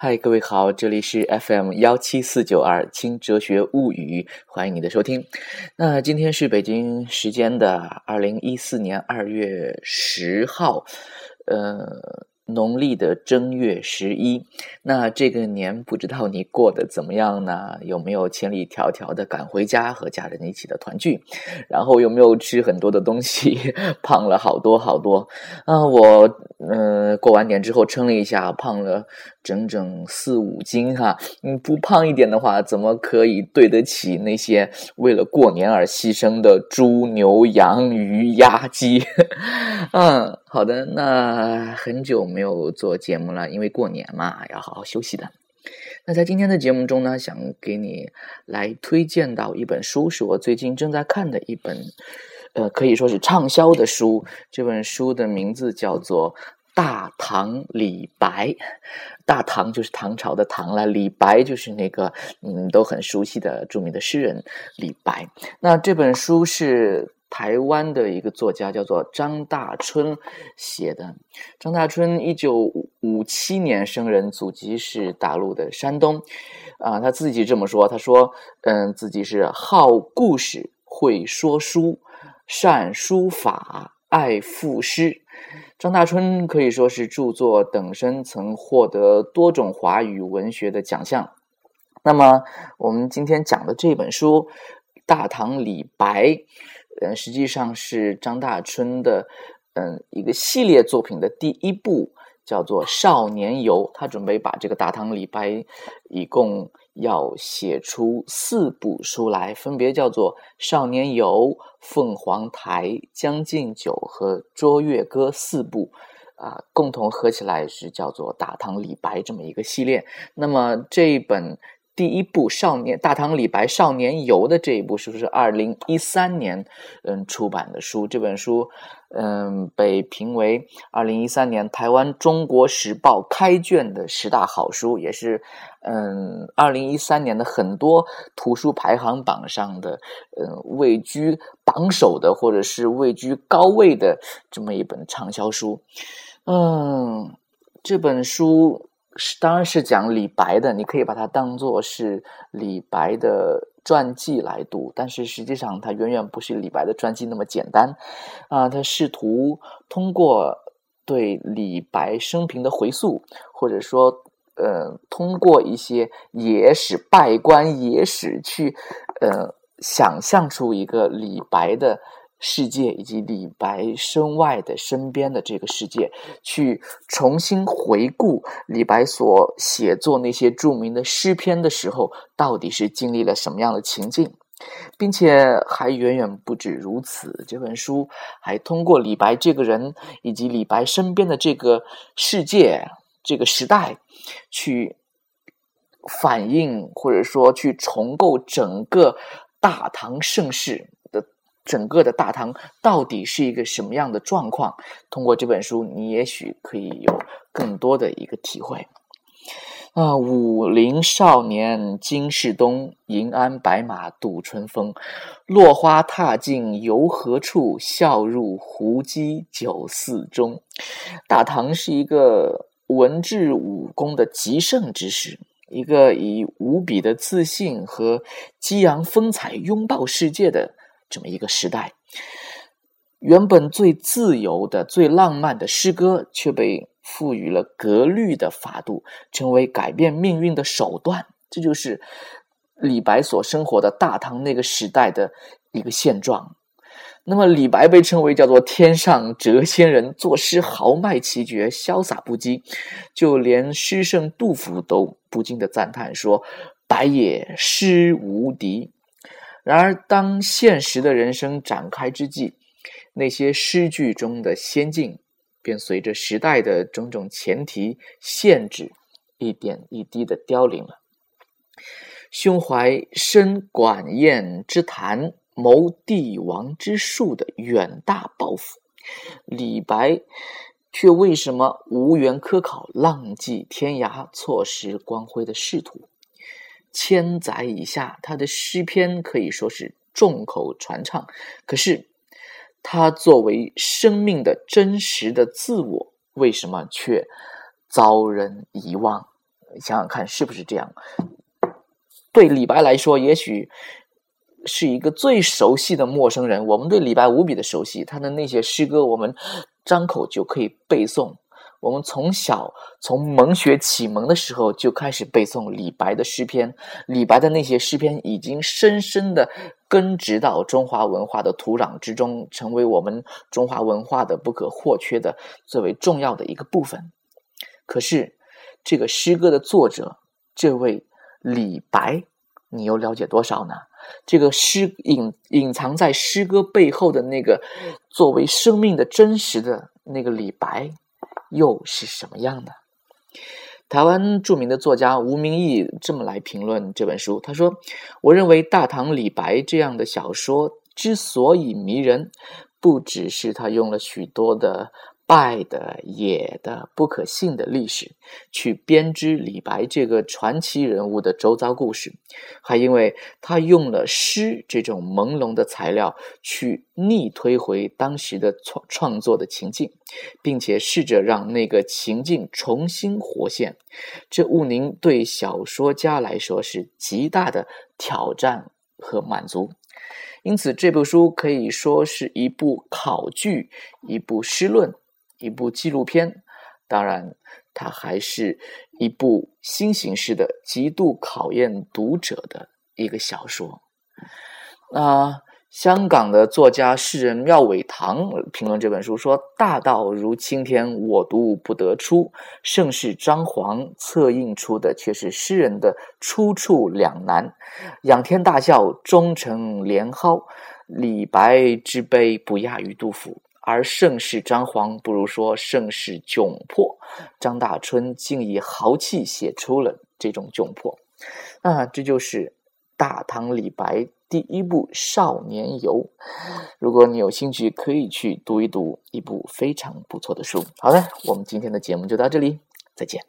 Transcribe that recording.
嗨，各位好，这里是 FM 幺七四九二轻哲学物语，欢迎你的收听。那今天是北京时间的二零一四年二月十号，呃。农历的正月十一，那这个年不知道你过得怎么样呢？有没有千里迢迢的赶回家和家人一起的团聚？然后有没有吃很多的东西，胖了好多好多？啊，我嗯，过完年之后称了一下，胖了整整四五斤哈。嗯，不胖一点的话，怎么可以对得起那些为了过年而牺牲的猪牛羊鱼鸭鸡？嗯。好的，那很久没有做节目了，因为过年嘛，要好好休息的。那在今天的节目中呢，想给你来推荐到一本书，是我最近正在看的一本，呃，可以说是畅销的书。这本书的名字叫做《大唐李白》，大唐就是唐朝的唐了，李白就是那个嗯都很熟悉的著名的诗人李白。那这本书是。台湾的一个作家叫做张大春写的。张大春一九五七年生人，祖籍是大陆的山东。啊，他自己这么说：“他说，嗯，自己是好故事，会说书，善书法，爱赋诗。”张大春可以说是著作等身，曾获得多种华语文学的奖项。那么，我们今天讲的这本书《大唐李白》。嗯，实际上是张大春的，嗯，一个系列作品的第一部，叫做《少年游》。他准备把这个大唐李白，一共要写出四部书来，分别叫做《少年游》《凤凰台》《将进酒》和《卓越歌》四部，啊，共同合起来是叫做《大唐李白》这么一个系列。那么这一本。第一部《少年大唐李白少年游》的这一部书是二零一三年嗯出版的书，这本书嗯被评为二零一三年台湾《中国时报》开卷的十大好书，也是嗯二零一三年的很多图书排行榜上的嗯位居榜首的或者是位居高位的这么一本畅销书。嗯，这本书。是，当然是讲李白的，你可以把它当做是李白的传记来读，但是实际上它远远不是李白的传记那么简单，啊，他试图通过对李白生平的回溯，或者说，呃，通过一些野史、拜官野史去，呃，想象出一个李白的。世界以及李白身外的身边的这个世界，去重新回顾李白所写作那些著名的诗篇的时候，到底是经历了什么样的情境，并且还远远不止如此。这本书还通过李白这个人以及李白身边的这个世界、这个时代，去反映或者说去重构整个大唐盛世。整个的大唐到底是一个什么样的状况？通过这本书，你也许可以有更多的一个体会。啊，武陵少年金世东，银鞍白马度春风。落花踏尽游何处？笑入胡姬酒肆中。大唐是一个文治武功的极盛之时，一个以无比的自信和激昂风采拥抱世界的。这么一个时代，原本最自由的、最浪漫的诗歌，却被赋予了格律的法度，成为改变命运的手段。这就是李白所生活的大唐那个时代的一个现状。那么，李白被称为叫做“天上谪仙人”，作诗豪迈奇绝，潇洒不羁，就连诗圣杜甫都不禁的赞叹说：“白也诗无敌。”然而，当现实的人生展开之际，那些诗句中的仙境，便随着时代的种种前提限制，一点一滴的凋零了。胸怀深管晏之谈，谋帝王之术的远大抱负，李白却为什么无缘科考，浪迹天涯，错失光辉的仕途？千载以下，他的诗篇可以说是众口传唱。可是，他作为生命的真实的自我，为什么却遭人遗忘？想想看，是不是这样？对李白来说，也许是一个最熟悉的陌生人。我们对李白无比的熟悉，他的那些诗歌，我们张口就可以背诵。我们从小从蒙学启蒙的时候就开始背诵李白的诗篇，李白的那些诗篇已经深深的根植到中华文化的土壤之中，成为我们中华文化的不可或缺的最为重要的一个部分。可是，这个诗歌的作者，这位李白，你又了解多少呢？这个诗隐隐藏在诗歌背后的那个作为生命的真实的那个李白。又是什么样的？台湾著名的作家吴明义这么来评论这本书，他说：“我认为大唐李白这样的小说之所以迷人，不只是他用了许多的。”败的、野的、不可信的历史，去编织李白这个传奇人物的周遭故事，还因为他用了诗这种朦胧的材料，去逆推回当时的创创作的情境，并且试着让那个情境重新活现。这毋宁对小说家来说是极大的挑战和满足。因此，这部书可以说是一部考据，一部诗论。一部纪录片，当然，它还是一部新形式的、极度考验读者的一个小说。那香港的作家诗人廖伟棠评论这本书说：“大道如青天，我独不得出；盛世张皇策印出的却是诗人的出处两难。仰天大笑，终成连蒿。李白之悲，不亚于杜甫。”而盛世张皇不如说盛世窘迫，张大春竟以豪气写出了这种窘迫，那，这就是大唐李白第一部少年游。如果你有兴趣，可以去读一读一部非常不错的书。好的，我们今天的节目就到这里，再见。